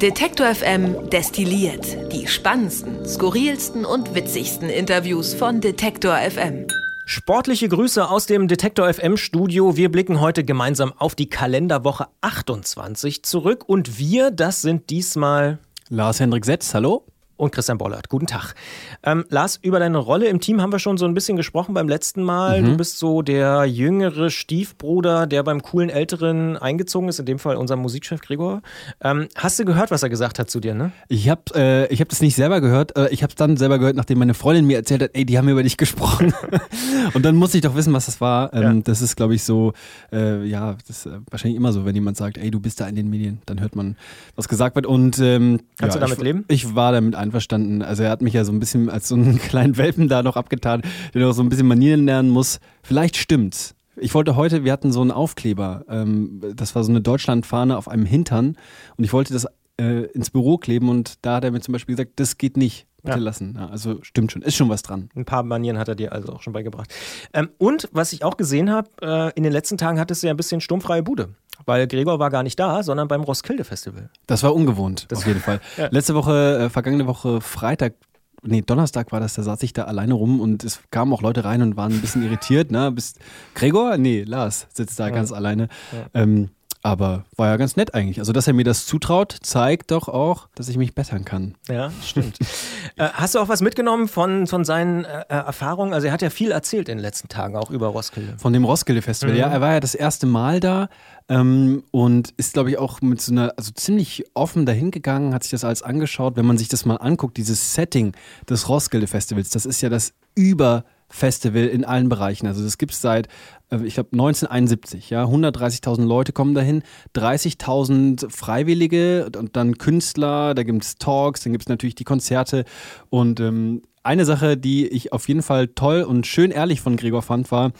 Detektor FM destilliert die spannendsten, skurrilsten und witzigsten Interviews von Detektor FM. Sportliche Grüße aus dem Detektor FM Studio. Wir blicken heute gemeinsam auf die Kalenderwoche 28 zurück und wir, das sind diesmal Lars Hendrik Setz, hallo und Christian Bollert. Guten Tag. Ähm, Lars, über deine Rolle im Team haben wir schon so ein bisschen gesprochen beim letzten Mal. Mhm. Du bist so der jüngere Stiefbruder, der beim coolen Älteren eingezogen ist, in dem Fall unser Musikchef Gregor. Ähm, hast du gehört, was er gesagt hat zu dir, ne? Ich habe äh, hab das nicht selber gehört. Äh, ich habe es dann selber gehört, nachdem meine Freundin mir erzählt hat, ey, die haben über dich gesprochen. und dann musste ich doch wissen, was das war. Ähm, ja. Das ist, glaube ich, so, äh, ja, das ist äh, wahrscheinlich immer so, wenn jemand sagt, ey, du bist da in den Medien, dann hört man, was gesagt wird. Und ähm, Kannst ja, du damit ich, leben? Ich war damit einverstanden. Also er hat mich ja so ein bisschen als so einen kleinen Welpen da noch abgetan, der noch so ein bisschen Manieren lernen muss. Vielleicht stimmt's. Ich wollte heute, wir hatten so einen Aufkleber, ähm, das war so eine Deutschlandfahne auf einem Hintern und ich wollte das äh, ins Büro kleben und da hat er mir zum Beispiel gesagt, das geht nicht. Bitte ja. lassen. Ja, also stimmt schon, ist schon was dran. Ein paar Manieren hat er dir also auch schon beigebracht. Ähm, und was ich auch gesehen habe, äh, in den letzten Tagen hattest du ja ein bisschen sturmfreie Bude. Weil Gregor war gar nicht da, sondern beim Roskilde Festival. Das war ungewohnt, das auf jeden Fall. ja. Letzte Woche, äh, vergangene Woche Freitag nee, Donnerstag war das, da saß ich da alleine rum und es kamen auch Leute rein und waren ein bisschen irritiert. Ne? Bist Gregor? Nee, Lars sitzt da ja. ganz alleine. Ja. Ähm, aber war ja ganz nett eigentlich. Also, dass er mir das zutraut, zeigt doch auch, dass ich mich bessern kann. Ja, stimmt. äh, hast du auch was mitgenommen von, von seinen äh, Erfahrungen? Also, er hat ja viel erzählt in den letzten Tagen, auch über Roskilde. Von dem Roskilde Festival, mhm. ja. Er war ja das erste Mal da ähm, und ist, glaube ich, auch mit so einer, also ziemlich offen dahingegangen, hat sich das alles angeschaut. Wenn man sich das mal anguckt, dieses Setting des Roskilde Festivals, das ist ja das über Festival in allen Bereichen. Also das gibt es seit, äh, ich glaube, 1971. Ja, 130.000 Leute kommen dahin, 30.000 Freiwillige und dann Künstler. Da gibt es Talks, dann gibt es natürlich die Konzerte und ähm, eine Sache, die ich auf jeden Fall toll und schön ehrlich von Gregor fand, war,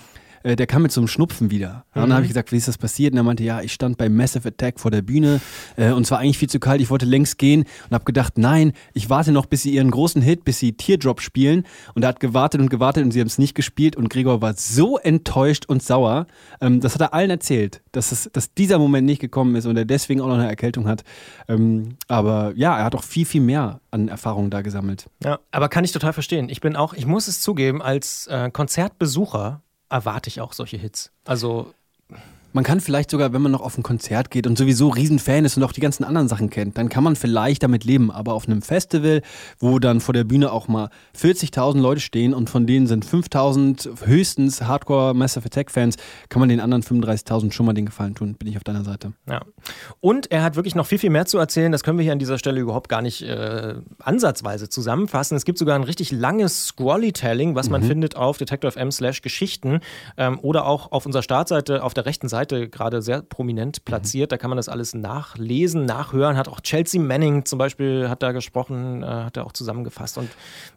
äh, der kam mit so einem Schnupfen wieder. Mhm. Und dann habe ich gesagt, wie ist das passiert? Und er meinte, ja, ich stand bei Massive Attack vor der Bühne äh, und es war eigentlich viel zu kalt, ich wollte längst gehen und habe gedacht, nein, ich warte noch, bis sie ihren großen Hit, bis sie Teardrop spielen. Und er hat gewartet und gewartet und sie haben es nicht gespielt und Gregor war so enttäuscht und sauer. Ähm, das hat er allen erzählt, dass, es, dass dieser Moment nicht gekommen ist und er deswegen auch noch eine Erkältung hat. Ähm, aber ja, er hat auch viel, viel mehr an Erfahrungen da gesammelt. Ja, aber kann ich total verstehen. Ich bin auch, ich muss es zugeben, als äh, Konzertbesucher erwarte ich auch solche Hits. Also man kann vielleicht sogar, wenn man noch auf ein Konzert geht und sowieso Riesenfan ist und auch die ganzen anderen Sachen kennt, dann kann man vielleicht damit leben. Aber auf einem Festival, wo dann vor der Bühne auch mal 40.000 Leute stehen und von denen sind 5.000 höchstens Hardcore Massive Attack Fans, kann man den anderen 35.000 schon mal den Gefallen tun. Bin ich auf deiner Seite. Ja. Und er hat wirklich noch viel, viel mehr zu erzählen. Das können wir hier an dieser Stelle überhaupt gar nicht äh, ansatzweise zusammenfassen. Es gibt sogar ein richtig langes Scrollytelling, was man mhm. findet auf detector.fm slash Geschichten ähm, oder auch auf unserer Startseite auf der rechten Seite Seite gerade sehr prominent platziert. Mhm. Da kann man das alles nachlesen, nachhören. Hat auch Chelsea Manning zum Beispiel hat da gesprochen, äh, hat er auch zusammengefasst und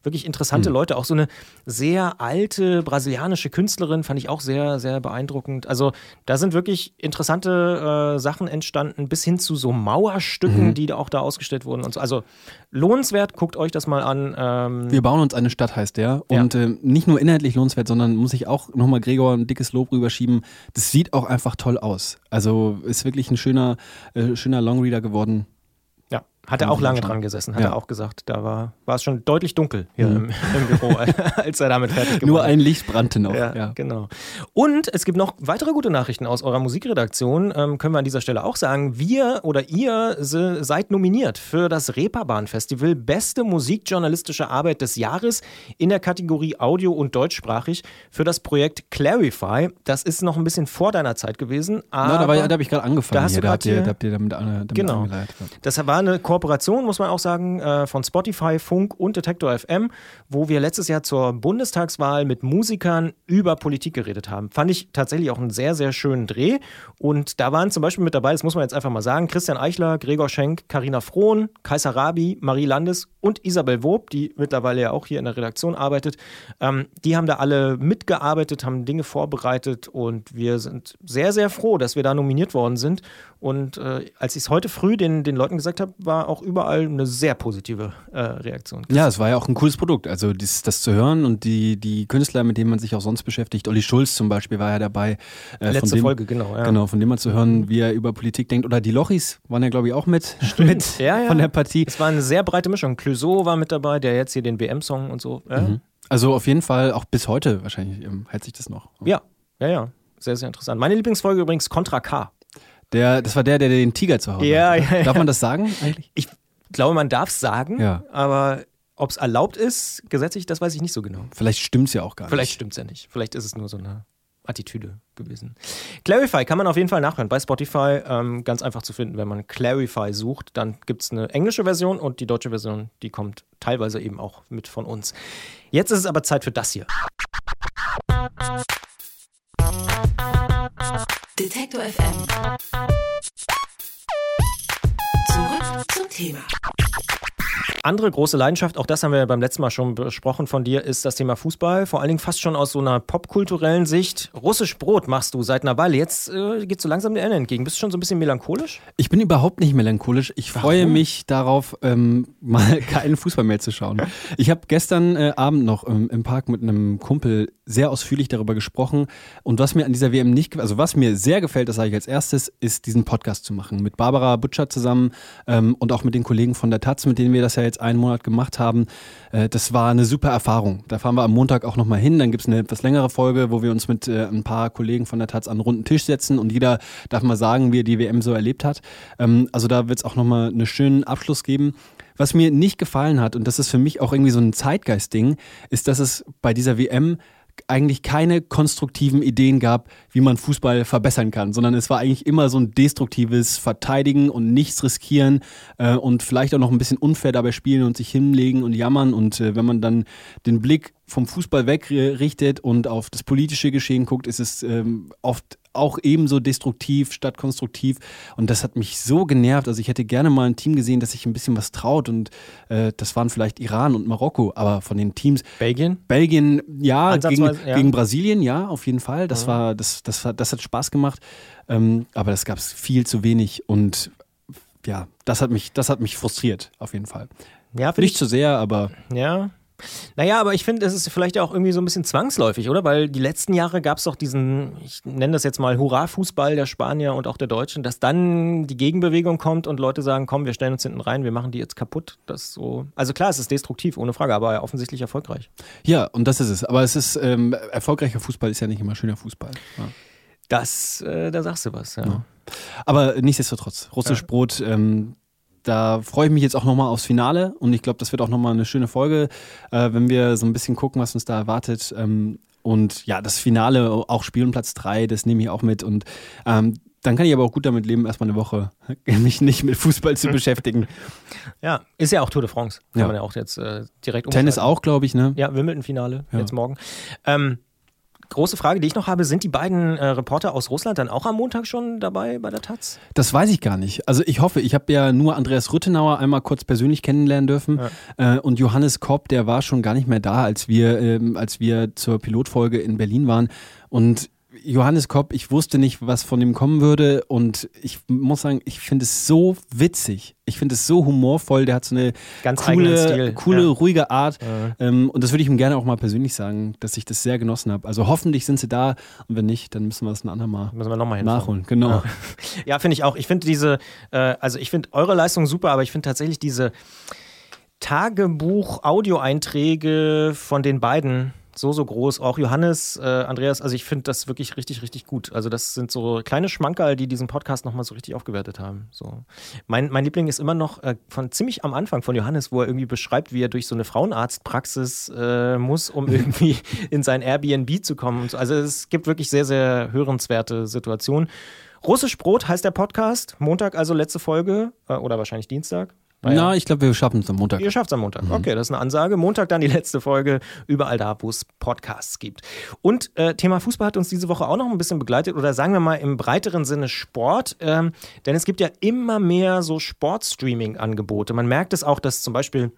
wirklich interessante mhm. Leute. Auch so eine sehr alte brasilianische Künstlerin fand ich auch sehr, sehr beeindruckend. Also da sind wirklich interessante äh, Sachen entstanden, bis hin zu so Mauerstücken, mhm. die da auch da ausgestellt wurden und so. Also lohnenswert, guckt euch das mal an. Ähm Wir bauen uns eine Stadt, heißt der. Und ja. äh, nicht nur inhaltlich lohnenswert, sondern muss ich auch nochmal Gregor ein dickes Lob rüberschieben. Das sieht auch einfach einfach toll aus. Also ist wirklich ein schöner, äh, schöner Longreader geworden. Hat er auch lange dran gesessen, hat ja. er auch gesagt. Da war, war es schon deutlich dunkel hier mhm. im, im, Büro, als er damit fertig geworden Nur ein Licht brannte noch. Ja, ja, genau. Und es gibt noch weitere gute Nachrichten aus eurer Musikredaktion. Ähm, können wir an dieser Stelle auch sagen. Wir oder ihr se, seid nominiert für das Reeperbahn Festival Beste musikjournalistische Arbeit des Jahres in der Kategorie Audio und deutschsprachig für das Projekt Clarify. Das ist noch ein bisschen vor deiner Zeit gewesen. Aber ja, da, da habe ich gerade angefangen. Da, hast hier, du da habt, ihr, da habt ihr damit, damit genau. angeleitet. Das war eine Kooperation, muss man auch sagen, äh, von Spotify, Funk und Detektor FM, wo wir letztes Jahr zur Bundestagswahl mit Musikern über Politik geredet haben. Fand ich tatsächlich auch einen sehr, sehr schönen Dreh. Und da waren zum Beispiel mit dabei, das muss man jetzt einfach mal sagen, Christian Eichler, Gregor Schenk, Karina Frohn, Kaiser Rabi, Marie Landes und Isabel Wob, die mittlerweile ja auch hier in der Redaktion arbeitet. Ähm, die haben da alle mitgearbeitet, haben Dinge vorbereitet und wir sind sehr, sehr froh, dass wir da nominiert worden sind. Und äh, als ich es heute früh den, den Leuten gesagt habe, war auch überall eine sehr positive äh, Reaktion. Ja, es war ja auch ein cooles Produkt. Also das, das zu hören und die, die Künstler, mit denen man sich auch sonst beschäftigt, Olli Schulz zum Beispiel war ja dabei. Äh, Letzte dem, Folge, genau. Ja. Genau, von dem man zu hören, wie er über Politik denkt. Oder die Lochis waren ja, glaube ich, auch mit, mit ja, ja. von der Partie. Es war eine sehr breite Mischung. Clouseau war mit dabei, der jetzt hier den WM-Song und so. Mhm. Also auf jeden Fall, auch bis heute wahrscheinlich ähm, hält sich das noch. Ja, ja, ja. Sehr, sehr interessant. Meine Lieblingsfolge übrigens Contra K. Der, das war der, der den Tiger zu Hause ja, hatte. Ja, ja. Darf man das sagen eigentlich? Ich glaube, man darf es sagen, ja. aber ob es erlaubt ist, gesetzlich, das weiß ich nicht so genau. Vielleicht stimmt es ja auch gar nicht. Vielleicht stimmt es ja nicht. Vielleicht ist es nur so eine Attitüde gewesen. Clarify kann man auf jeden Fall nachhören bei Spotify. Ähm, ganz einfach zu finden, wenn man Clarify sucht. Dann gibt es eine englische Version und die deutsche Version, die kommt teilweise eben auch mit von uns. Jetzt ist es aber Zeit für das hier. Detektor FM. Zurück zum Thema. Andere große Leidenschaft, auch das haben wir beim letzten Mal schon besprochen von dir, ist das Thema Fußball. Vor allen Dingen fast schon aus so einer popkulturellen Sicht. Russisch Brot machst du seit einer Weile. Jetzt äh, geht so langsam der Ende entgegen. Bist du schon so ein bisschen melancholisch? Ich bin überhaupt nicht melancholisch. Ich Warum? freue mich darauf, ähm, mal keinen Fußball mehr zu schauen. Ich habe gestern äh, Abend noch ähm, im Park mit einem Kumpel sehr ausführlich darüber gesprochen. Und was mir an dieser WM nicht, also was mir sehr gefällt, das sage ich als erstes, ist diesen Podcast zu machen. Mit Barbara Butcher zusammen ähm, und auch mit den Kollegen von der Taz, mit denen wir das ja jetzt einen Monat gemacht haben. Äh, das war eine super Erfahrung. Da fahren wir am Montag auch nochmal hin. Dann gibt es eine etwas längere Folge, wo wir uns mit äh, ein paar Kollegen von der Taz an einen runden Tisch setzen und jeder darf mal sagen, wie er die WM so erlebt hat. Ähm, also da wird es auch nochmal einen schönen Abschluss geben. Was mir nicht gefallen hat, und das ist für mich auch irgendwie so ein Zeitgeist-Ding, ist, dass es bei dieser WM eigentlich keine konstruktiven Ideen gab, wie man Fußball verbessern kann, sondern es war eigentlich immer so ein destruktives Verteidigen und nichts riskieren äh, und vielleicht auch noch ein bisschen unfair dabei spielen und sich hinlegen und jammern. Und äh, wenn man dann den Blick vom Fußball wegrichtet und auf das politische Geschehen guckt, ist es ähm, oft auch ebenso destruktiv statt konstruktiv. Und das hat mich so genervt. Also ich hätte gerne mal ein Team gesehen, das sich ein bisschen was traut. Und äh, das waren vielleicht Iran und Marokko, aber von den Teams. Belgien? Belgien, ja, gegen, ja. gegen Brasilien, ja, auf jeden Fall. Das mhm. war, das, das, das hat Spaß gemacht. Ähm, aber das gab es viel zu wenig. Und ja, das hat mich, das hat mich frustriert, auf jeden Fall. Ja, Nicht zu sehr, aber. Ja, naja, aber ich finde, es ist vielleicht auch irgendwie so ein bisschen zwangsläufig, oder? Weil die letzten Jahre gab es doch diesen, ich nenne das jetzt mal Hurra-Fußball der Spanier und auch der Deutschen, dass dann die Gegenbewegung kommt und Leute sagen, komm, wir stellen uns hinten rein, wir machen die jetzt kaputt. Das so. Also klar, es ist destruktiv, ohne Frage, aber offensichtlich erfolgreich. Ja, und das ist es. Aber es ist, ähm, erfolgreicher Fußball ist ja nicht immer schöner Fußball. Ja. Das, äh, da sagst du was, ja. ja. Aber nichtsdestotrotz, russisch Brot, ähm, da freue ich mich jetzt auch nochmal aufs Finale und ich glaube, das wird auch nochmal eine schöne Folge, äh, wenn wir so ein bisschen gucken, was uns da erwartet. Ähm, und ja, das Finale, auch Spielen Platz 3, das nehme ich auch mit und ähm, dann kann ich aber auch gut damit leben, erstmal eine Woche mich nicht mit Fußball zu beschäftigen. Ja, ist ja auch Tour de France. Kann ja. man ja auch jetzt äh, direkt Tennis auch, glaube ich, ne? Ja, Wimbledon-Finale, ja. jetzt morgen. Ähm, große Frage, die ich noch habe, sind die beiden äh, Reporter aus Russland dann auch am Montag schon dabei bei der Taz? Das weiß ich gar nicht. Also ich hoffe, ich habe ja nur Andreas Rüttenauer einmal kurz persönlich kennenlernen dürfen ja. äh, und Johannes Kopp, der war schon gar nicht mehr da, als wir, ähm, als wir zur Pilotfolge in Berlin waren und Johannes Kopp, ich wusste nicht, was von ihm kommen würde und ich muss sagen, ich finde es so witzig. Ich finde es so humorvoll. Der hat so eine Ganz coole, coole ja. ruhige Art. Ja. Ähm, und das würde ich ihm gerne auch mal persönlich sagen, dass ich das sehr genossen habe. Also hoffentlich sind sie da und wenn nicht, dann müssen wir das ein andermal müssen wir noch mal nachholen. Genau. Ja, ja finde ich auch. Ich finde diese, äh, also ich finde eure Leistung super, aber ich finde tatsächlich diese Tagebuch-Audioeinträge von den beiden so, so groß. Auch Johannes, äh, Andreas, also ich finde das wirklich richtig, richtig gut. Also das sind so kleine Schmankerl, die diesen Podcast nochmal so richtig aufgewertet haben. So. Mein, mein Liebling ist immer noch äh, von ziemlich am Anfang von Johannes, wo er irgendwie beschreibt, wie er durch so eine Frauenarztpraxis äh, muss, um irgendwie in sein Airbnb zu kommen. So. Also es gibt wirklich sehr, sehr hörenswerte Situationen. Russisch Brot heißt der Podcast. Montag also letzte Folge äh, oder wahrscheinlich Dienstag. Naja. Na, ich glaube, wir schaffen es am Montag. Ihr schafft es am Montag. Mhm. Okay, das ist eine Ansage. Montag dann die letzte Folge, überall da, wo es Podcasts gibt. Und äh, Thema Fußball hat uns diese Woche auch noch ein bisschen begleitet oder sagen wir mal im breiteren Sinne Sport. Ähm, denn es gibt ja immer mehr so Sportstreaming-Angebote. Man merkt es auch, dass zum Beispiel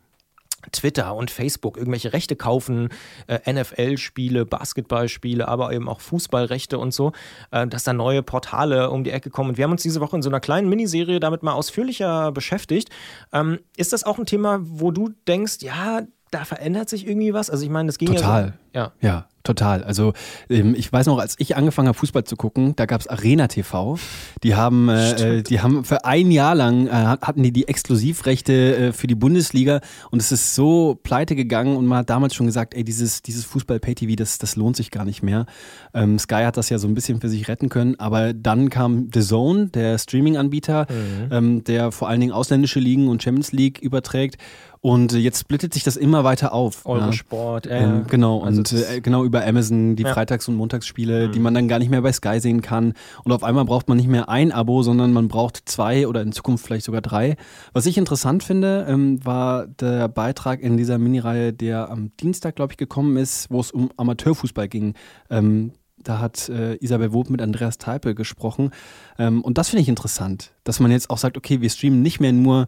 Twitter und Facebook irgendwelche Rechte kaufen, äh, NFL-Spiele, Basketballspiele, aber eben auch Fußballrechte und so, äh, dass da neue Portale um die Ecke kommen. Und wir haben uns diese Woche in so einer kleinen Miniserie damit mal ausführlicher beschäftigt. Ähm, ist das auch ein Thema, wo du denkst, ja, da verändert sich irgendwie was? Also ich meine, das ging Total. ja so, ja. Ja, total. Also ähm, ich weiß noch, als ich angefangen habe, Fußball zu gucken, da gab es Arena TV. Die haben, äh, äh, die haben für ein Jahr lang äh, hatten die die Exklusivrechte äh, für die Bundesliga und es ist so pleite gegangen und man hat damals schon gesagt, ey, dieses, dieses Fußball-Pay-TV, das, das lohnt sich gar nicht mehr. Ähm, Sky hat das ja so ein bisschen für sich retten können, aber dann kam The Zone, der Streaming-Anbieter, mhm. ähm, der vor allen Dingen ausländische Ligen und Champions League überträgt und jetzt splittet sich das immer weiter auf. Eurosport, ja. Ähm, genau, also und äh, genau über Amazon die ja. Freitags- und Montagsspiele, mhm. die man dann gar nicht mehr bei Sky sehen kann. Und auf einmal braucht man nicht mehr ein Abo, sondern man braucht zwei oder in Zukunft vielleicht sogar drei. Was ich interessant finde, ähm, war der Beitrag in dieser Minireihe, der am Dienstag, glaube ich, gekommen ist, wo es um Amateurfußball ging. Ähm, da hat äh, Isabel Wob mit Andreas Teipel gesprochen. Ähm, und das finde ich interessant, dass man jetzt auch sagt, okay, wir streamen nicht mehr nur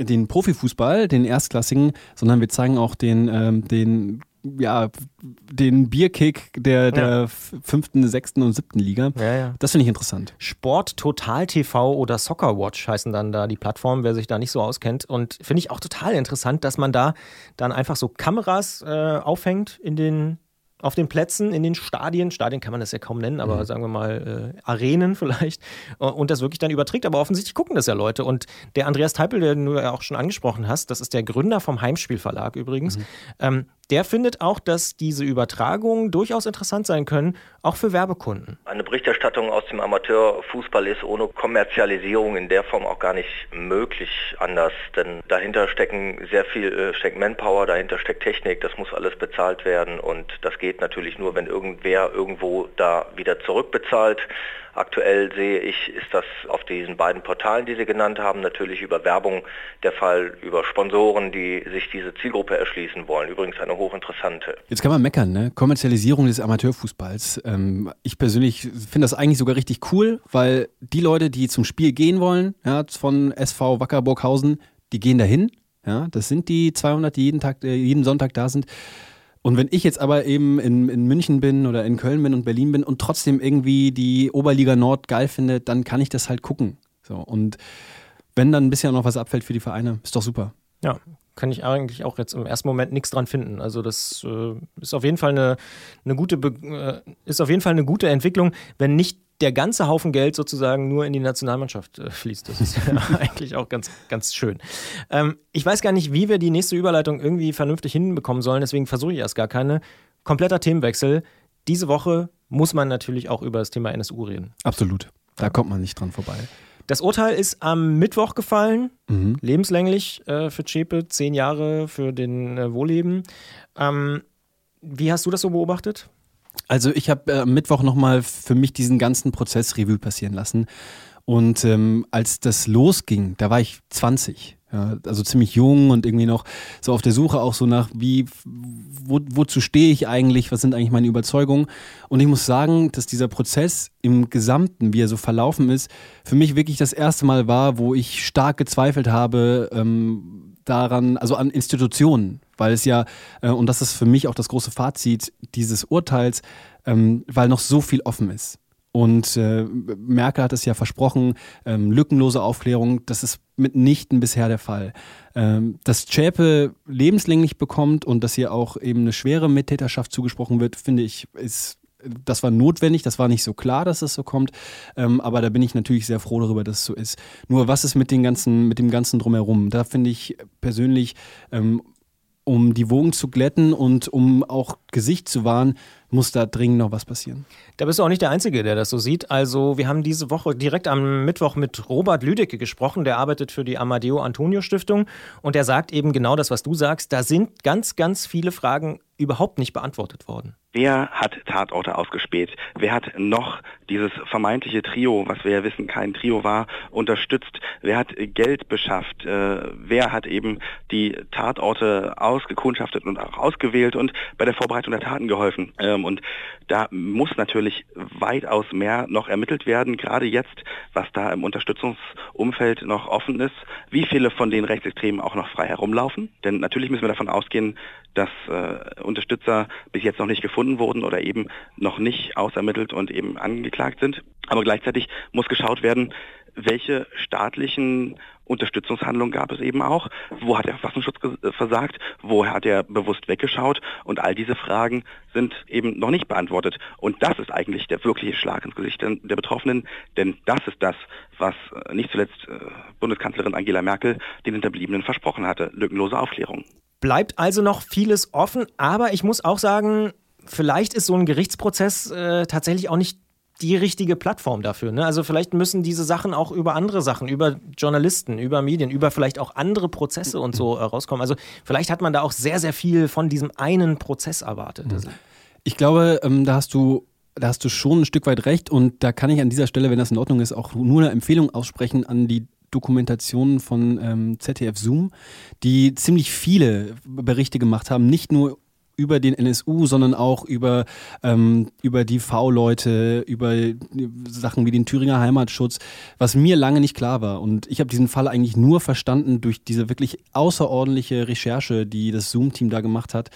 den Profifußball, den erstklassigen, sondern wir zeigen auch den, ähm, den ja, den Bierkick der, der ja. fünften, sechsten und siebten Liga. Ja, ja. Das finde ich interessant. Sport Total TV oder Soccer Watch heißen dann da die Plattformen, wer sich da nicht so auskennt. Und finde ich auch total interessant, dass man da dann einfach so Kameras äh, aufhängt in den auf den Plätzen, in den Stadien, Stadien kann man das ja kaum nennen, aber mhm. sagen wir mal äh, Arenen vielleicht, äh, und das wirklich dann überträgt. Aber offensichtlich gucken das ja Leute. Und der Andreas Teipel, den du ja auch schon angesprochen hast, das ist der Gründer vom Heimspielverlag übrigens, mhm. ähm, der findet auch, dass diese Übertragungen durchaus interessant sein können, auch für Werbekunden. Eine Berichterstattung aus dem Amateurfußball ist ohne Kommerzialisierung in der Form auch gar nicht möglich anders, denn dahinter stecken sehr viel, äh, steckt Manpower, dahinter steckt Technik, das muss alles bezahlt werden und das geht natürlich nur, wenn irgendwer irgendwo da wieder zurückbezahlt. Aktuell sehe ich, ist das auf diesen beiden Portalen, die Sie genannt haben, natürlich über Werbung der Fall, über Sponsoren, die sich diese Zielgruppe erschließen wollen. Übrigens eine hochinteressante. Jetzt kann man meckern, ne? Kommerzialisierung des Amateurfußballs. Ähm, ich persönlich finde das eigentlich sogar richtig cool, weil die Leute, die zum Spiel gehen wollen, ja, von SV Wackerburghausen, die gehen dahin. Ja, das sind die 200, die jeden Tag, äh, jeden Sonntag da sind. Und wenn ich jetzt aber eben in, in München bin oder in Köln bin und Berlin bin und trotzdem irgendwie die Oberliga Nord geil finde, dann kann ich das halt gucken. So, und wenn dann ein bisschen noch was abfällt für die Vereine, ist doch super. Ja, kann ich eigentlich auch jetzt im ersten Moment nichts dran finden. Also das äh, ist auf jeden Fall eine, eine gute äh, ist auf jeden Fall eine gute Entwicklung, wenn nicht der ganze Haufen Geld sozusagen nur in die Nationalmannschaft äh, fließt. Das ist ja eigentlich auch ganz, ganz schön. Ähm, ich weiß gar nicht, wie wir die nächste Überleitung irgendwie vernünftig hinbekommen sollen, deswegen versuche ich erst gar keine. Kompletter Themenwechsel. Diese Woche muss man natürlich auch über das Thema NSU reden. Absolut. Da kommt man nicht dran vorbei. Das Urteil ist am Mittwoch gefallen, mhm. lebenslänglich äh, für Zschäpe, zehn Jahre für den äh, Wohlleben. Ähm, wie hast du das so beobachtet? Also ich habe äh, am Mittwoch nochmal für mich diesen ganzen Prozess Revue passieren lassen. Und ähm, als das losging, da war ich 20. Ja, also ziemlich jung und irgendwie noch so auf der Suche auch so nach, wie, wo, wozu stehe ich eigentlich, was sind eigentlich meine Überzeugungen. Und ich muss sagen, dass dieser Prozess im Gesamten, wie er so verlaufen ist, für mich wirklich das erste Mal war, wo ich stark gezweifelt habe ähm, daran, also an Institutionen, weil es ja, äh, und das ist für mich auch das große Fazit dieses Urteils, ähm, weil noch so viel offen ist. Und äh, Merkel hat es ja versprochen, ähm, lückenlose Aufklärung, das ist mitnichten bisher der Fall. Ähm, dass Zschäpe lebenslänglich bekommt und dass hier auch eben eine schwere Mittäterschaft zugesprochen wird, finde ich, ist das war notwendig, das war nicht so klar, dass es so kommt, ähm, aber da bin ich natürlich sehr froh darüber, dass es so ist. Nur was ist mit, den ganzen, mit dem ganzen Drumherum? Da finde ich persönlich, ähm, um die Wogen zu glätten und um auch Gesicht zu wahren, muss da dringend noch was passieren. Da bist du auch nicht der Einzige, der das so sieht. Also wir haben diese Woche direkt am Mittwoch mit Robert Lüdecke gesprochen, der arbeitet für die Amadeo Antonio Stiftung und der sagt eben genau das, was du sagst. Da sind ganz, ganz viele Fragen überhaupt nicht beantwortet worden. Wer hat Tatorte ausgespäht? Wer hat noch dieses vermeintliche Trio, was wir ja wissen kein Trio war, unterstützt? Wer hat Geld beschafft? Äh, wer hat eben die Tatorte ausgekundschaftet und auch ausgewählt und bei der Vorbereitung der Taten geholfen? Ähm, und da muss natürlich weitaus mehr noch ermittelt werden, gerade jetzt, was da im Unterstützungsumfeld noch offen ist, wie viele von den Rechtsextremen auch noch frei herumlaufen. Denn natürlich müssen wir davon ausgehen, dass äh, Unterstützer bis jetzt noch nicht gefunden wurden oder eben noch nicht ausermittelt und eben angeklagt sind. Aber gleichzeitig muss geschaut werden, welche staatlichen Unterstützungshandlungen gab es eben auch, wo hat der Verfassungsschutz äh, versagt, wo hat er bewusst weggeschaut und all diese Fragen sind eben noch nicht beantwortet. Und das ist eigentlich der wirkliche Schlag ins Gesicht der Betroffenen, denn das ist das, was äh, nicht zuletzt äh, Bundeskanzlerin Angela Merkel den Hinterbliebenen versprochen hatte, lückenlose Aufklärung. Bleibt also noch vieles offen, aber ich muss auch sagen, vielleicht ist so ein Gerichtsprozess äh, tatsächlich auch nicht die richtige Plattform dafür. Ne? Also vielleicht müssen diese Sachen auch über andere Sachen, über Journalisten, über Medien, über vielleicht auch andere Prozesse und so äh, rauskommen. Also vielleicht hat man da auch sehr, sehr viel von diesem einen Prozess erwartet. Mhm. Ich glaube, ähm, da hast du da hast du schon ein Stück weit recht und da kann ich an dieser Stelle, wenn das in Ordnung ist, auch nur eine Empfehlung aussprechen an die Dokumentationen von ähm, ZDF Zoom, die ziemlich viele Berichte gemacht haben, nicht nur über den NSU, sondern auch über, ähm, über die V-Leute, über Sachen wie den Thüringer Heimatschutz, was mir lange nicht klar war. Und ich habe diesen Fall eigentlich nur verstanden durch diese wirklich außerordentliche Recherche, die das Zoom-Team da gemacht hat.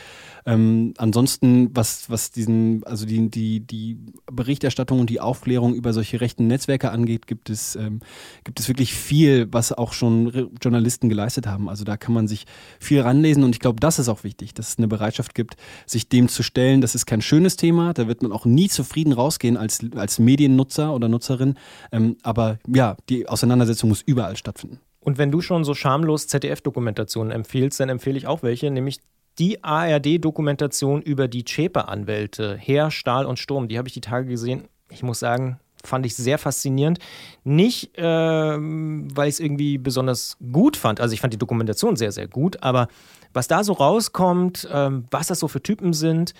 Ähm, ansonsten, was, was diesen, also die, die, die Berichterstattung und die Aufklärung über solche rechten Netzwerke angeht, gibt es, ähm, gibt es wirklich viel, was auch schon Journalisten geleistet haben. Also da kann man sich viel ranlesen und ich glaube, das ist auch wichtig, dass es eine Bereitschaft gibt, sich dem zu stellen. Das ist kein schönes Thema, da wird man auch nie zufrieden rausgehen als, als Mediennutzer oder Nutzerin. Ähm, aber ja, die Auseinandersetzung muss überall stattfinden. Und wenn du schon so schamlos ZDF-Dokumentationen empfiehlst, dann empfehle ich auch welche, nämlich die ARD-Dokumentation über die Zschäpe-Anwälte, Heer, Stahl und Sturm, die habe ich die Tage gesehen. Ich muss sagen, fand ich sehr faszinierend. Nicht, äh, weil ich es irgendwie besonders gut fand. Also ich fand die Dokumentation sehr, sehr gut. Aber was da so rauskommt, äh, was das so für Typen sind,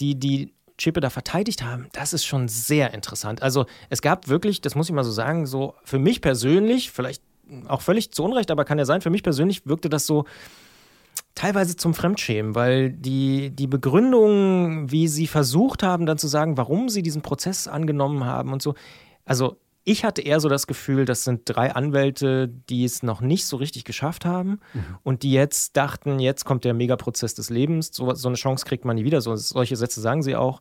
die die Chippe da verteidigt haben, das ist schon sehr interessant. Also es gab wirklich, das muss ich mal so sagen, so für mich persönlich, vielleicht auch völlig zu Unrecht, aber kann ja sein, für mich persönlich wirkte das so, teilweise zum Fremdschämen, weil die, die Begründung, wie sie versucht haben, dann zu sagen, warum sie diesen Prozess angenommen haben und so, also ich hatte eher so das Gefühl, das sind drei Anwälte, die es noch nicht so richtig geschafft haben mhm. und die jetzt dachten, jetzt kommt der Megaprozess des Lebens. So, so, eine Chance kriegt man nie wieder. So, solche Sätze sagen sie auch.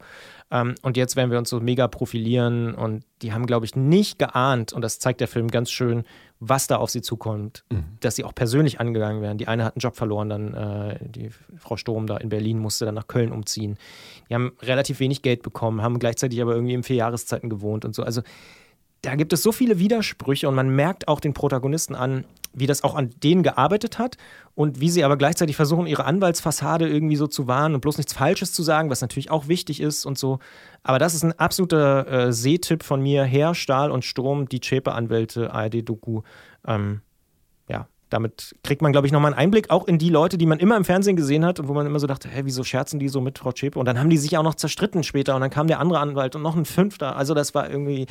Ähm, und jetzt werden wir uns so mega profilieren. Und die haben, glaube ich, nicht geahnt, und das zeigt der Film ganz schön, was da auf sie zukommt, mhm. dass sie auch persönlich angegangen werden. Die eine hat einen Job verloren, dann äh, die Frau Sturm da in Berlin musste dann nach Köln umziehen. Die haben relativ wenig Geld bekommen, haben gleichzeitig aber irgendwie in vier Jahreszeiten gewohnt und so. Also da gibt es so viele Widersprüche und man merkt auch den Protagonisten an, wie das auch an denen gearbeitet hat und wie sie aber gleichzeitig versuchen, ihre Anwaltsfassade irgendwie so zu wahren und bloß nichts Falsches zu sagen, was natürlich auch wichtig ist und so. Aber das ist ein absoluter äh, Sehtipp von mir. Herr, Stahl und Sturm, die Zschäpe-Anwälte, ARD-Doku. Ähm, damit kriegt man, glaube ich, nochmal einen Einblick auch in die Leute, die man immer im Fernsehen gesehen hat und wo man immer so dachte, hä, wieso scherzen die so mit Frau Zschäpe? Und dann haben die sich auch noch zerstritten später und dann kam der andere Anwalt und noch ein Fünfter. Also das war irgendwie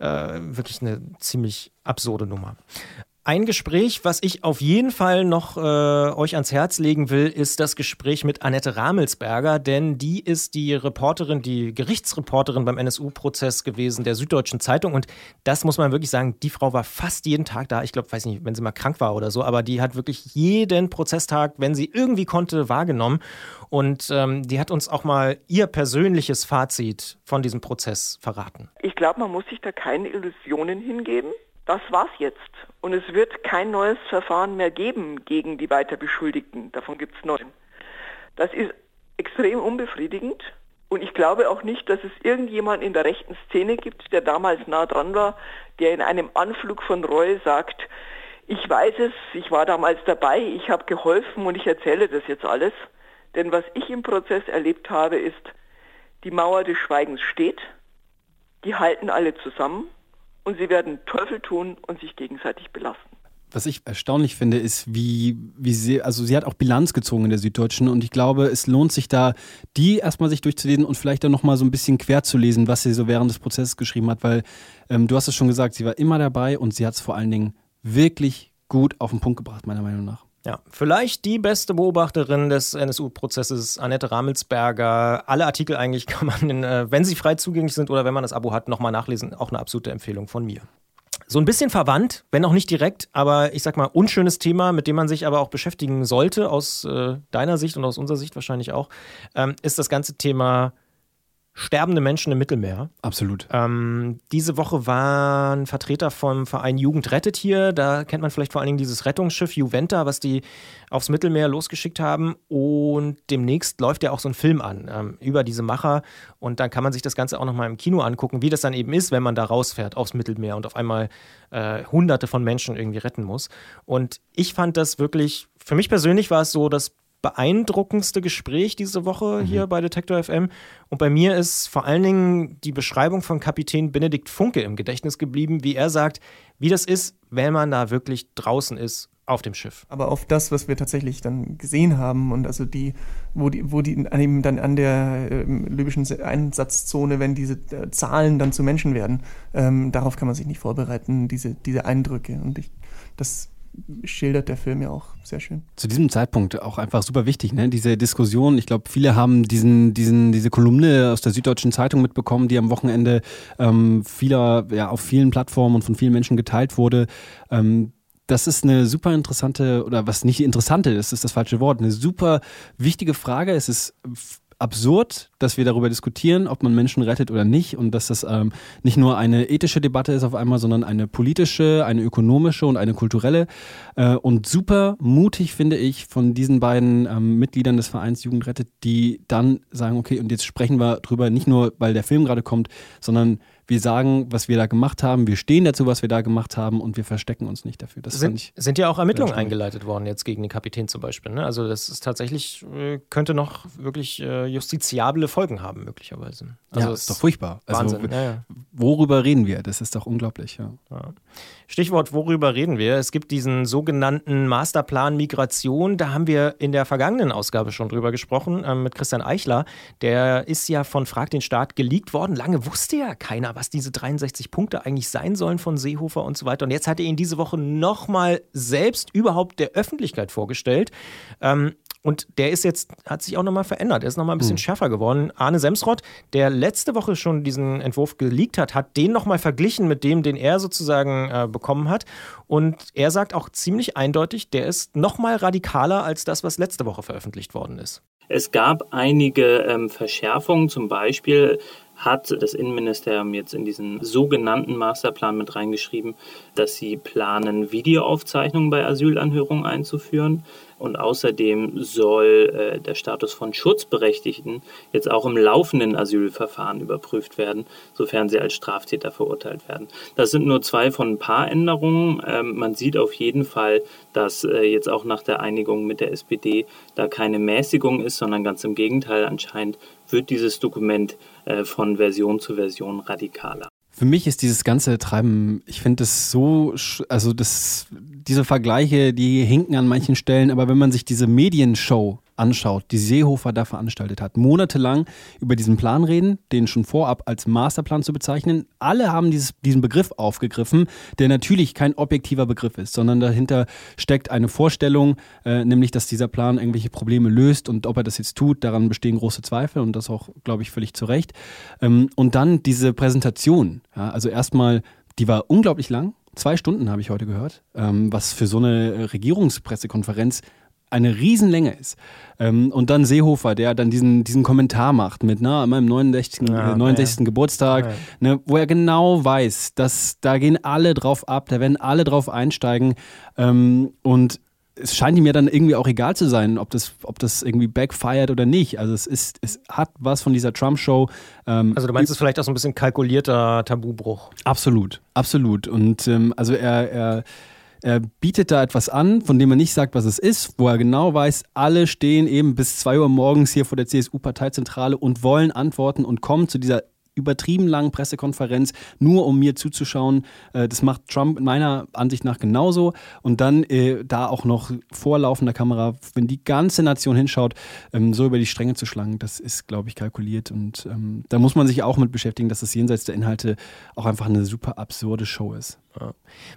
äh, wirklich eine ziemlich absurde Nummer. Ein Gespräch, was ich auf jeden Fall noch äh, euch ans Herz legen will, ist das Gespräch mit Annette Ramelsberger, denn die ist die Reporterin, die Gerichtsreporterin beim NSU-Prozess gewesen der Süddeutschen Zeitung und das muss man wirklich sagen, die Frau war fast jeden Tag da. Ich glaube, weiß nicht, wenn sie mal krank war oder so, aber die hat wirklich jeden Prozesstag, wenn sie irgendwie konnte, wahrgenommen und ähm, die hat uns auch mal ihr persönliches Fazit von diesem Prozess verraten. Ich glaube, man muss sich da keine Illusionen hingeben das war's jetzt. Und es wird kein neues Verfahren mehr geben gegen die weiter Beschuldigten. Davon gibt es neun. Das ist extrem unbefriedigend. Und ich glaube auch nicht, dass es irgendjemand in der rechten Szene gibt, der damals nah dran war, der in einem Anflug von Reue sagt, ich weiß es, ich war damals dabei, ich habe geholfen und ich erzähle das jetzt alles. Denn was ich im Prozess erlebt habe, ist, die Mauer des Schweigens steht, die halten alle zusammen und sie werden Teufel tun und sich gegenseitig belasten. was ich erstaunlich finde, ist, wie, wie sie, also sie hat auch Bilanz gezogen in der Süddeutschen und ich glaube, es lohnt sich da, die erstmal sich durchzulesen und vielleicht dann nochmal so ein bisschen quer zu lesen, was sie so während des Prozesses geschrieben hat, weil ähm, du hast es schon gesagt, sie war immer dabei und sie hat es vor allen Dingen wirklich gut auf den Punkt gebracht, meiner Meinung nach. Ja, vielleicht die beste Beobachterin des NSU-Prozesses, Annette Ramelsberger. Alle Artikel eigentlich kann man, äh, wenn sie frei zugänglich sind oder wenn man das Abo hat, nochmal nachlesen. Auch eine absolute Empfehlung von mir. So ein bisschen verwandt, wenn auch nicht direkt, aber ich sag mal, unschönes Thema, mit dem man sich aber auch beschäftigen sollte, aus äh, deiner Sicht und aus unserer Sicht wahrscheinlich auch, ähm, ist das ganze Thema sterbende Menschen im Mittelmeer. Absolut. Ähm, diese Woche waren Vertreter vom Verein Jugend rettet hier. Da kennt man vielleicht vor allen Dingen dieses Rettungsschiff Juventa, was die aufs Mittelmeer losgeschickt haben. Und demnächst läuft ja auch so ein Film an ähm, über diese Macher. Und dann kann man sich das Ganze auch nochmal im Kino angucken, wie das dann eben ist, wenn man da rausfährt aufs Mittelmeer und auf einmal äh, Hunderte von Menschen irgendwie retten muss. Und ich fand das wirklich, für mich persönlich war es so, dass beeindruckendste Gespräch diese Woche mhm. hier bei Detektor FM. Und bei mir ist vor allen Dingen die Beschreibung von Kapitän Benedikt Funke im Gedächtnis geblieben, wie er sagt, wie das ist, wenn man da wirklich draußen ist auf dem Schiff. Aber auf das, was wir tatsächlich dann gesehen haben und also die, wo die, wo die eben dann an der äh, libyschen Einsatzzone, wenn diese äh, Zahlen dann zu Menschen werden, ähm, darauf kann man sich nicht vorbereiten, diese, diese Eindrücke. Und ich, das schildert der Film ja auch sehr schön. Zu diesem Zeitpunkt auch einfach super wichtig, ne? Diese Diskussion. Ich glaube, viele haben diesen, diesen, diese Kolumne aus der Süddeutschen Zeitung mitbekommen, die am Wochenende ähm, vieler, ja, auf vielen Plattformen und von vielen Menschen geteilt wurde. Ähm, das ist eine super interessante, oder was nicht interessante, das ist das falsche Wort, eine super wichtige Frage. Es ist absurd, dass wir darüber diskutieren, ob man Menschen rettet oder nicht und dass das ähm, nicht nur eine ethische Debatte ist auf einmal, sondern eine politische, eine ökonomische und eine kulturelle. Äh, und super mutig finde ich von diesen beiden ähm, Mitgliedern des Vereins Jugend rettet, die dann sagen, okay, und jetzt sprechen wir drüber, nicht nur, weil der Film gerade kommt, sondern wir sagen, was wir da gemacht haben, wir stehen dazu, was wir da gemacht haben und wir verstecken uns nicht dafür. Das sind, sind ja auch Ermittlungen eingeleitet worden jetzt gegen den Kapitän zum Beispiel. Ne? Also das ist tatsächlich, äh, könnte noch wirklich äh, justiziable Folgen haben möglicherweise. Also ja, ist doch furchtbar. Also Wahnsinn. Also, ja, ja. Worüber reden wir? Das ist doch unglaublich. Ja. Stichwort, worüber reden wir? Es gibt diesen sogenannten Masterplan Migration. Da haben wir in der vergangenen Ausgabe schon drüber gesprochen äh, mit Christian Eichler. Der ist ja von Frag den Staat geleakt worden. Lange wusste ja keiner, was diese 63 Punkte eigentlich sein sollen von Seehofer und so weiter. Und jetzt hat er ihn diese Woche nochmal selbst überhaupt der Öffentlichkeit vorgestellt. Ähm, und der ist jetzt, hat sich auch nochmal verändert. Er ist nochmal ein bisschen hm. schärfer geworden. Arne Semsrott, der letzte Woche schon diesen Entwurf geleakt hat, hat den nochmal verglichen mit dem, den er sozusagen äh, bekommen hat. Und er sagt auch ziemlich eindeutig, der ist nochmal radikaler als das, was letzte Woche veröffentlicht worden ist. Es gab einige ähm, Verschärfungen, zum Beispiel hat das Innenministerium jetzt in diesen sogenannten Masterplan mit reingeschrieben, dass sie planen, Videoaufzeichnungen bei Asylanhörungen einzuführen. Und außerdem soll äh, der Status von Schutzberechtigten jetzt auch im laufenden Asylverfahren überprüft werden, sofern sie als Straftäter verurteilt werden. Das sind nur zwei von ein paar Änderungen. Ähm, man sieht auf jeden Fall, dass äh, jetzt auch nach der Einigung mit der SPD da keine Mäßigung ist, sondern ganz im Gegenteil anscheinend wird dieses Dokument äh, von Version zu Version radikaler. Für mich ist dieses ganze Treiben, ich finde es so, also das, diese Vergleiche, die hinken an manchen Stellen, aber wenn man sich diese Medienshow anschaut, die Seehofer da veranstaltet hat, monatelang über diesen Plan reden, den schon vorab als Masterplan zu bezeichnen. Alle haben dieses, diesen Begriff aufgegriffen, der natürlich kein objektiver Begriff ist, sondern dahinter steckt eine Vorstellung, äh, nämlich, dass dieser Plan irgendwelche Probleme löst und ob er das jetzt tut, daran bestehen große Zweifel und das auch, glaube ich, völlig zu Recht. Ähm, und dann diese Präsentation, ja, also erstmal, die war unglaublich lang, Zwei Stunden habe ich heute gehört, ähm, was für so eine Regierungspressekonferenz eine Riesenlänge ist. Ähm, und dann Seehofer, der dann diesen, diesen Kommentar macht mit na, meinem 69. Ja, 69. Ja. Geburtstag, ja. ne, wo er genau weiß, dass da gehen alle drauf ab, da werden alle drauf einsteigen. Ähm, und es scheint ihm ja dann irgendwie auch egal zu sein, ob das, ob das irgendwie backfired oder nicht. Also es ist, es hat was von dieser Trump-Show. Ähm, also du meinst es vielleicht auch so ein bisschen kalkulierter Tabubruch. Absolut, absolut. Und ähm, also er, er er bietet da etwas an, von dem er nicht sagt, was es ist, wo er genau weiß, alle stehen eben bis 2 Uhr morgens hier vor der CSU-Parteizentrale und wollen antworten und kommen zu dieser übertrieben langen Pressekonferenz, nur um mir zuzuschauen. Äh, das macht Trump meiner Ansicht nach genauso. Und dann äh, da auch noch vorlaufender Kamera, wenn die ganze Nation hinschaut, ähm, so über die Stränge zu schlagen, das ist, glaube ich, kalkuliert. Und ähm, da muss man sich auch mit beschäftigen, dass das jenseits der Inhalte auch einfach eine super absurde Show ist.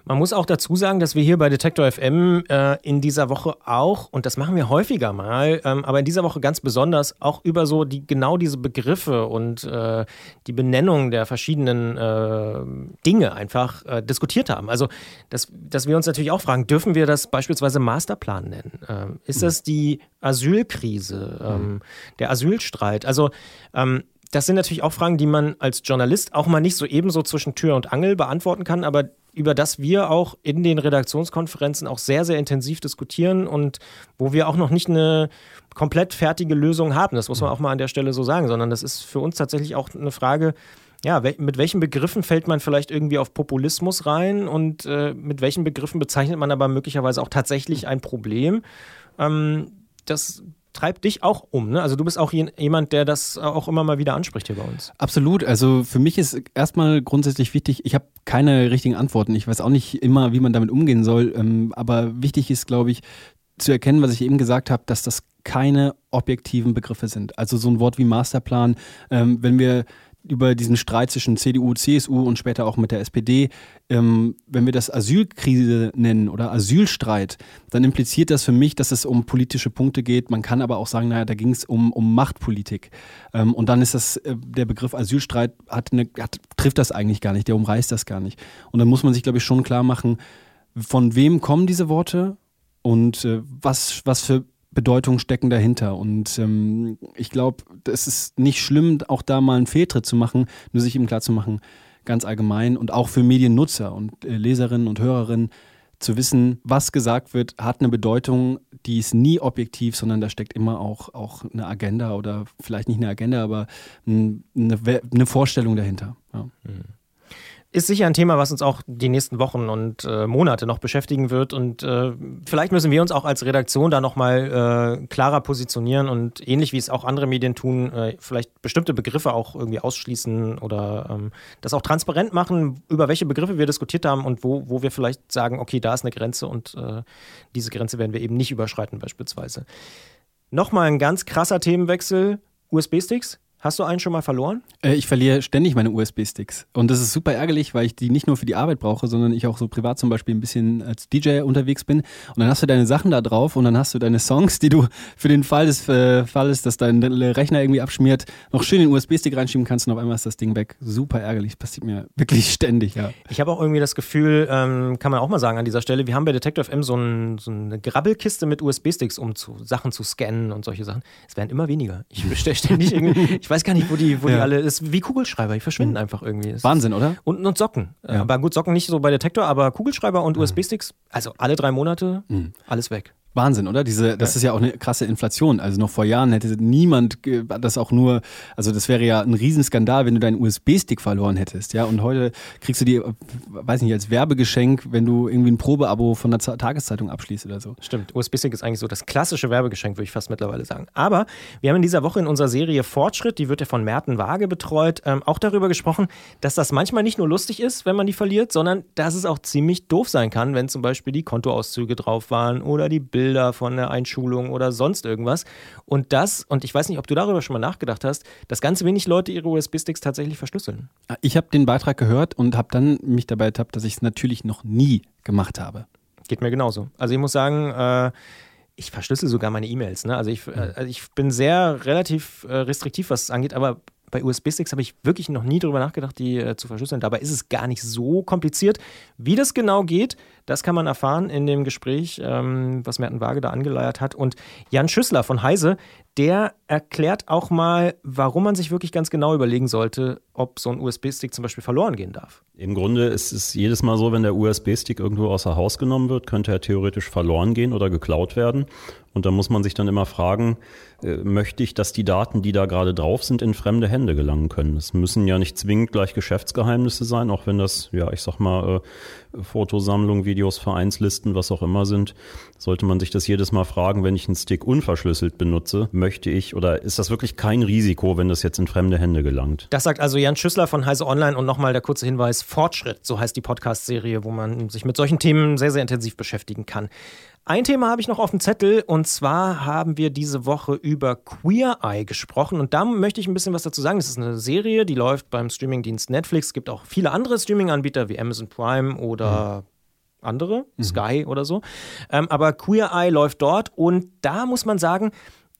Man muss auch dazu sagen, dass wir hier bei Detektor FM äh, in dieser Woche auch, und das machen wir häufiger mal, ähm, aber in dieser Woche ganz besonders auch über so die genau diese Begriffe und äh, die Benennung der verschiedenen äh, Dinge einfach äh, diskutiert haben. Also, dass, dass wir uns natürlich auch fragen, dürfen wir das beispielsweise Masterplan nennen? Ähm, ist das die Asylkrise, ähm, mhm. der Asylstreit? Also, ähm, das sind natürlich auch Fragen, die man als Journalist auch mal nicht so ebenso zwischen Tür und Angel beantworten kann, aber über das wir auch in den Redaktionskonferenzen auch sehr, sehr intensiv diskutieren und wo wir auch noch nicht eine komplett fertige Lösung haben. Das muss man auch mal an der Stelle so sagen, sondern das ist für uns tatsächlich auch eine Frage, ja, mit welchen Begriffen fällt man vielleicht irgendwie auf Populismus rein und äh, mit welchen Begriffen bezeichnet man aber möglicherweise auch tatsächlich ein Problem? Ähm, das treibt dich auch um. Ne? Also du bist auch jemand, der das auch immer mal wieder anspricht hier bei uns. Absolut. Also für mich ist erstmal grundsätzlich wichtig, ich habe keine richtigen Antworten. Ich weiß auch nicht immer, wie man damit umgehen soll. Ähm, aber wichtig ist, glaube ich, zu erkennen, was ich eben gesagt habe, dass das keine objektiven Begriffe sind. Also so ein Wort wie Masterplan, ähm, wenn wir über diesen Streit zwischen CDU, CSU und später auch mit der SPD, ähm, wenn wir das Asylkrise nennen oder Asylstreit, dann impliziert das für mich, dass es um politische Punkte geht. Man kann aber auch sagen, naja, da ging es um, um Machtpolitik. Ähm, und dann ist das, äh, der Begriff Asylstreit hat eine, hat, trifft das eigentlich gar nicht, der umreißt das gar nicht. Und dann muss man sich, glaube ich, schon klar machen, von wem kommen diese Worte und äh, was, was für Bedeutungen stecken dahinter. Und ähm, ich glaube, es ist nicht schlimm, auch da mal einen Fehltritt zu machen, nur sich eben klar zu machen, ganz allgemein und auch für Mediennutzer und äh, Leserinnen und Hörerinnen zu wissen, was gesagt wird, hat eine Bedeutung, die ist nie objektiv, sondern da steckt immer auch, auch eine Agenda oder vielleicht nicht eine Agenda, aber eine, eine Vorstellung dahinter. Ja. Mhm ist sicher ein Thema, was uns auch die nächsten Wochen und äh, Monate noch beschäftigen wird. Und äh, vielleicht müssen wir uns auch als Redaktion da nochmal äh, klarer positionieren und ähnlich wie es auch andere Medien tun, äh, vielleicht bestimmte Begriffe auch irgendwie ausschließen oder ähm, das auch transparent machen, über welche Begriffe wir diskutiert haben und wo, wo wir vielleicht sagen, okay, da ist eine Grenze und äh, diese Grenze werden wir eben nicht überschreiten beispielsweise. Nochmal ein ganz krasser Themenwechsel. USB-Sticks Hast du einen schon mal verloren? Äh, ich verliere ständig meine USB-Sticks. Und das ist super ärgerlich, weil ich die nicht nur für die Arbeit brauche, sondern ich auch so privat zum Beispiel ein bisschen als DJ unterwegs bin. Und dann hast du deine Sachen da drauf und dann hast du deine Songs, die du für den Fall des äh, Falles, dass dein Rechner irgendwie abschmiert, noch schön in den USB-Stick reinschieben kannst und auf einmal ist das Ding weg. Super ärgerlich. Das passiert mir wirklich ständig, ja. Ich habe auch irgendwie das Gefühl, ähm, kann man auch mal sagen an dieser Stelle, wir haben bei Detective M so, ein, so eine Grabbelkiste mit USB-Sticks, um zu, Sachen zu scannen und solche Sachen. Es werden immer weniger. Ich bestelle ständig irgendwie. Ich weiß gar nicht, wo die, wo ja. die alle ist. Wie Kugelschreiber, die verschwinden mhm. einfach irgendwie. Das Wahnsinn, oder? Und, und Socken. Ja. Aber gut, Socken nicht so bei Detektor, aber Kugelschreiber und mhm. USB-Sticks, also alle drei Monate, mhm. alles weg. Wahnsinn, oder? Diese, das ist ja auch eine krasse Inflation. Also noch vor Jahren hätte niemand das auch nur, also das wäre ja ein Riesenskandal, wenn du deinen USB-Stick verloren hättest, ja. Und heute kriegst du die, weiß nicht, als Werbegeschenk, wenn du irgendwie ein Probeabo von der Tageszeitung abschließt oder so. Stimmt, USB-Stick ist eigentlich so das klassische Werbegeschenk, würde ich fast mittlerweile sagen. Aber wir haben in dieser Woche in unserer Serie Fortschritt, die wird ja von Merten Waage betreut, ähm, auch darüber gesprochen, dass das manchmal nicht nur lustig ist, wenn man die verliert, sondern dass es auch ziemlich doof sein kann, wenn zum Beispiel die Kontoauszüge drauf waren oder die Bilder Bilder von der Einschulung oder sonst irgendwas. Und das, und ich weiß nicht, ob du darüber schon mal nachgedacht hast, dass ganz wenig Leute ihre USB-Sticks tatsächlich verschlüsseln. Ich habe den Beitrag gehört und habe dann mich dabei ertappt, dass ich es natürlich noch nie gemacht habe. Geht mir genauso. Also ich muss sagen, äh, ich verschlüssel sogar meine E-Mails. Ne? Also, ich, äh, also ich bin sehr relativ äh, restriktiv, was es angeht, aber bei USB-Sticks habe ich wirklich noch nie darüber nachgedacht, die äh, zu verschlüsseln. Dabei ist es gar nicht so kompliziert. Wie das genau geht, das kann man erfahren in dem Gespräch, ähm, was Merten Waage da angeleiert hat. Und Jan Schüssler von Heise, der erklärt auch mal, warum man sich wirklich ganz genau überlegen sollte, ob so ein USB-Stick zum Beispiel verloren gehen darf. Im Grunde ist es jedes Mal so, wenn der USB-Stick irgendwo außer Haus genommen wird, könnte er theoretisch verloren gehen oder geklaut werden. Und da muss man sich dann immer fragen, äh, möchte ich, dass die Daten, die da gerade drauf sind, in fremde Hände gelangen können? Es müssen ja nicht zwingend gleich Geschäftsgeheimnisse sein, auch wenn das, ja, ich sag mal, äh, Fotosammlung, Videos, Vereinslisten, was auch immer sind, sollte man sich das jedes Mal fragen, wenn ich einen Stick unverschlüsselt benutze, möchte ich oder ist das wirklich kein Risiko, wenn das jetzt in fremde Hände gelangt? Das sagt also Jan Schüssler von Heise Online und nochmal der kurze Hinweis, Fortschritt, so heißt die Podcast-Serie, wo man sich mit solchen Themen sehr, sehr intensiv beschäftigen kann. Ein Thema habe ich noch auf dem Zettel und zwar haben wir diese Woche über Queer Eye gesprochen und da möchte ich ein bisschen was dazu sagen. Das ist eine Serie, die läuft beim Streamingdienst Netflix. Es gibt auch viele andere Streaming-Anbieter wie Amazon Prime oder mhm. Andere, mhm. Sky oder so. Ähm, aber Queer Eye läuft dort und da muss man sagen,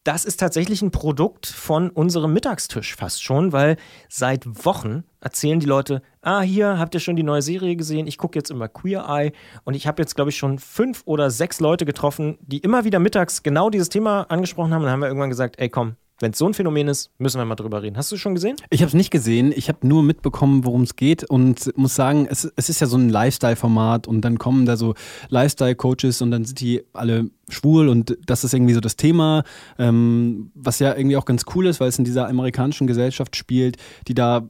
das ist tatsächlich ein Produkt von unserem Mittagstisch fast schon, weil seit Wochen erzählen die Leute, ah, hier habt ihr schon die neue Serie gesehen, ich gucke jetzt immer Queer Eye und ich habe jetzt, glaube ich, schon fünf oder sechs Leute getroffen, die immer wieder mittags genau dieses Thema angesprochen haben und dann haben wir irgendwann gesagt, ey komm, wenn es so ein Phänomen ist, müssen wir mal drüber reden. Hast du es schon gesehen? Ich habe es nicht gesehen. Ich habe nur mitbekommen, worum es geht und muss sagen, es, es ist ja so ein Lifestyle-Format und dann kommen da so Lifestyle-Coaches und dann sind die alle schwul und das ist irgendwie so das Thema, ähm, was ja irgendwie auch ganz cool ist, weil es in dieser amerikanischen Gesellschaft spielt, die da,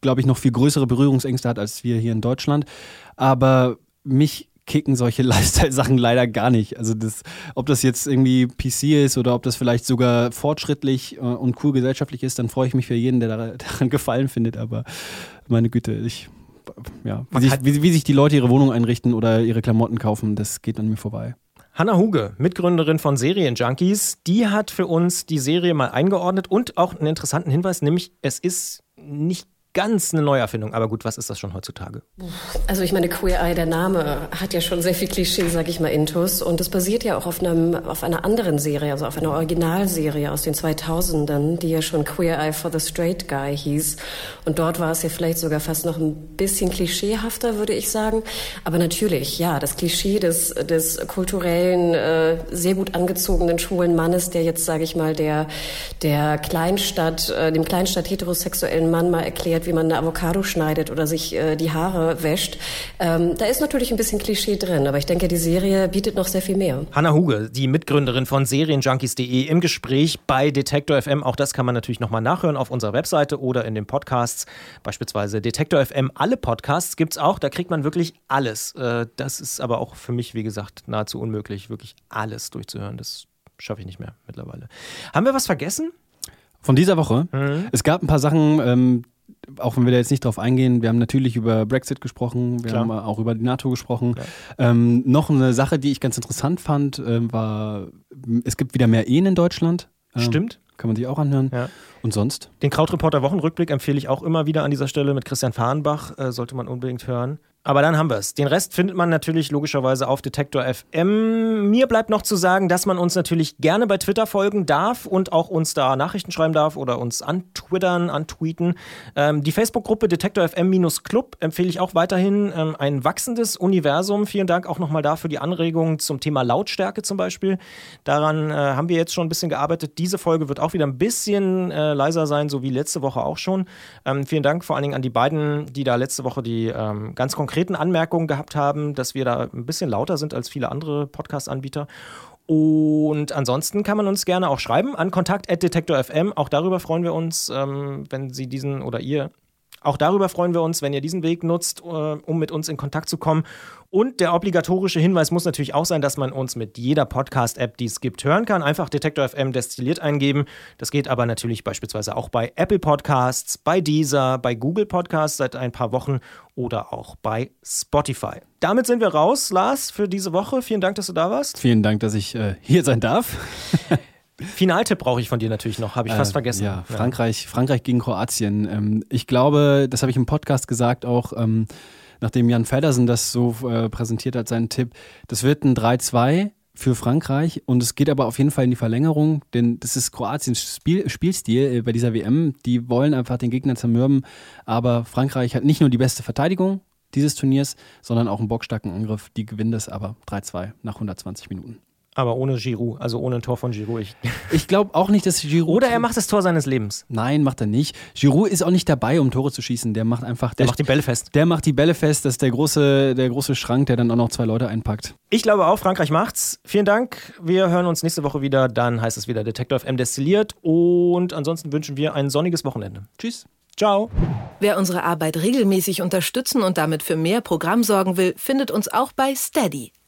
glaube ich, noch viel größere Berührungsängste hat als wir hier in Deutschland. Aber mich kicken solche Lifestyle-Sachen leider gar nicht. Also das, ob das jetzt irgendwie PC ist oder ob das vielleicht sogar fortschrittlich äh, und cool gesellschaftlich ist, dann freue ich mich für jeden, der daran gefallen findet. Aber meine Güte, ich ja, wie sich, wie, wie sich die Leute ihre Wohnung einrichten oder ihre Klamotten kaufen, das geht an mir vorbei. Hanna Huge, Mitgründerin von Serienjunkies, die hat für uns die Serie mal eingeordnet und auch einen interessanten Hinweis, nämlich es ist nicht ganz eine Neuerfindung. Aber gut, was ist das schon heutzutage? Also ich meine, Queer Eye, der Name hat ja schon sehr viel Klischee, sag ich mal, Intus. Und es basiert ja auch auf, einem, auf einer anderen Serie, also auf einer Originalserie aus den 2000ern, die ja schon Queer Eye for the Straight Guy hieß. Und dort war es ja vielleicht sogar fast noch ein bisschen klischeehafter, würde ich sagen. Aber natürlich, ja, das Klischee des, des kulturellen, äh, sehr gut angezogenen schwulen Mannes, der jetzt, sage ich mal, der, der Kleinstadt, äh, dem Kleinstadt heterosexuellen Mann mal erklärt, wie man eine Avocado schneidet oder sich äh, die Haare wäscht. Ähm, da ist natürlich ein bisschen Klischee drin, aber ich denke, die Serie bietet noch sehr viel mehr. Hanna Huge, die Mitgründerin von Serienjunkies.de im Gespräch bei Detektor FM. Auch das kann man natürlich nochmal nachhören auf unserer Webseite oder in den Podcasts. Beispielsweise Detektor FM. Alle Podcasts gibt es auch. Da kriegt man wirklich alles. Äh, das ist aber auch für mich, wie gesagt, nahezu unmöglich, wirklich alles durchzuhören. Das schaffe ich nicht mehr mittlerweile. Haben wir was vergessen? Von dieser Woche? Mhm. Es gab ein paar Sachen, ähm, auch wenn wir da jetzt nicht drauf eingehen, wir haben natürlich über Brexit gesprochen, wir Klar. haben auch über die NATO gesprochen. Ähm, noch eine Sache, die ich ganz interessant fand, äh, war, es gibt wieder mehr Ehen in Deutschland. Ähm, Stimmt. Kann man sich auch anhören. Ja. Und sonst? Den Krautreporter Wochenrückblick empfehle ich auch immer wieder an dieser Stelle mit Christian Fahrenbach, äh, sollte man unbedingt hören. Aber dann haben wir es. Den Rest findet man natürlich logischerweise auf Detektor FM. Mir bleibt noch zu sagen, dass man uns natürlich gerne bei Twitter folgen darf und auch uns da Nachrichten schreiben darf oder uns antwittern, antweeten. Ähm, die Facebook-Gruppe Detektor FM-Club empfehle ich auch weiterhin. Ähm, ein wachsendes Universum. Vielen Dank auch nochmal dafür die Anregungen zum Thema Lautstärke zum Beispiel. Daran äh, haben wir jetzt schon ein bisschen gearbeitet. Diese Folge wird auch wieder ein bisschen äh, leiser sein, so wie letzte Woche auch schon. Ähm, vielen Dank vor allen Dingen an die beiden, die da letzte Woche die ähm, ganz konkret konkreten Anmerkungen gehabt haben, dass wir da ein bisschen lauter sind als viele andere Podcast-Anbieter. Und ansonsten kann man uns gerne auch schreiben an kontakt.detektor.fm. Auch darüber freuen wir uns, ähm, wenn Sie diesen oder ihr auch darüber freuen wir uns, wenn ihr diesen Weg nutzt, äh, um mit uns in Kontakt zu kommen. Und der obligatorische Hinweis muss natürlich auch sein, dass man uns mit jeder Podcast-App, die es gibt, hören kann. Einfach Detektor FM destilliert eingeben. Das geht aber natürlich beispielsweise auch bei Apple Podcasts, bei Deezer, bei Google Podcasts seit ein paar Wochen oder auch bei Spotify. Damit sind wir raus, Lars, für diese Woche. Vielen Dank, dass du da warst. Vielen Dank, dass ich äh, hier sein darf. Finaltipp brauche ich von dir natürlich noch, habe ich fast äh, vergessen. Ja, Frankreich, ja. Frankreich gegen Kroatien. Ähm, ich glaube, das habe ich im Podcast gesagt, auch ähm, nachdem Jan Feddersen das so äh, präsentiert hat, seinen Tipp. Das wird ein 3-2 für Frankreich und es geht aber auf jeden Fall in die Verlängerung, denn das ist Kroatiens Spiel, Spielstil äh, bei dieser WM. Die wollen einfach den Gegner zermürben, aber Frankreich hat nicht nur die beste Verteidigung dieses Turniers, sondern auch einen bockstarken Angriff. Die gewinnen das aber 3-2 nach 120 Minuten. Aber ohne Giroud, also ohne ein Tor von Giroud. Ich, ich glaube auch nicht, dass Giroud. Oder er macht das Tor seines Lebens. Nein, macht er nicht. Giroud ist auch nicht dabei, um Tore zu schießen. Der macht einfach. Der, der macht die Bälle fest. Der macht die Bälle fest. Das ist der große, der große Schrank, der dann auch noch zwei Leute einpackt. Ich glaube auch, Frankreich macht's. Vielen Dank. Wir hören uns nächste Woche wieder. Dann heißt es wieder Detektor FM destilliert. Und ansonsten wünschen wir ein sonniges Wochenende. Tschüss. Ciao. Wer unsere Arbeit regelmäßig unterstützen und damit für mehr Programm sorgen will, findet uns auch bei Steady.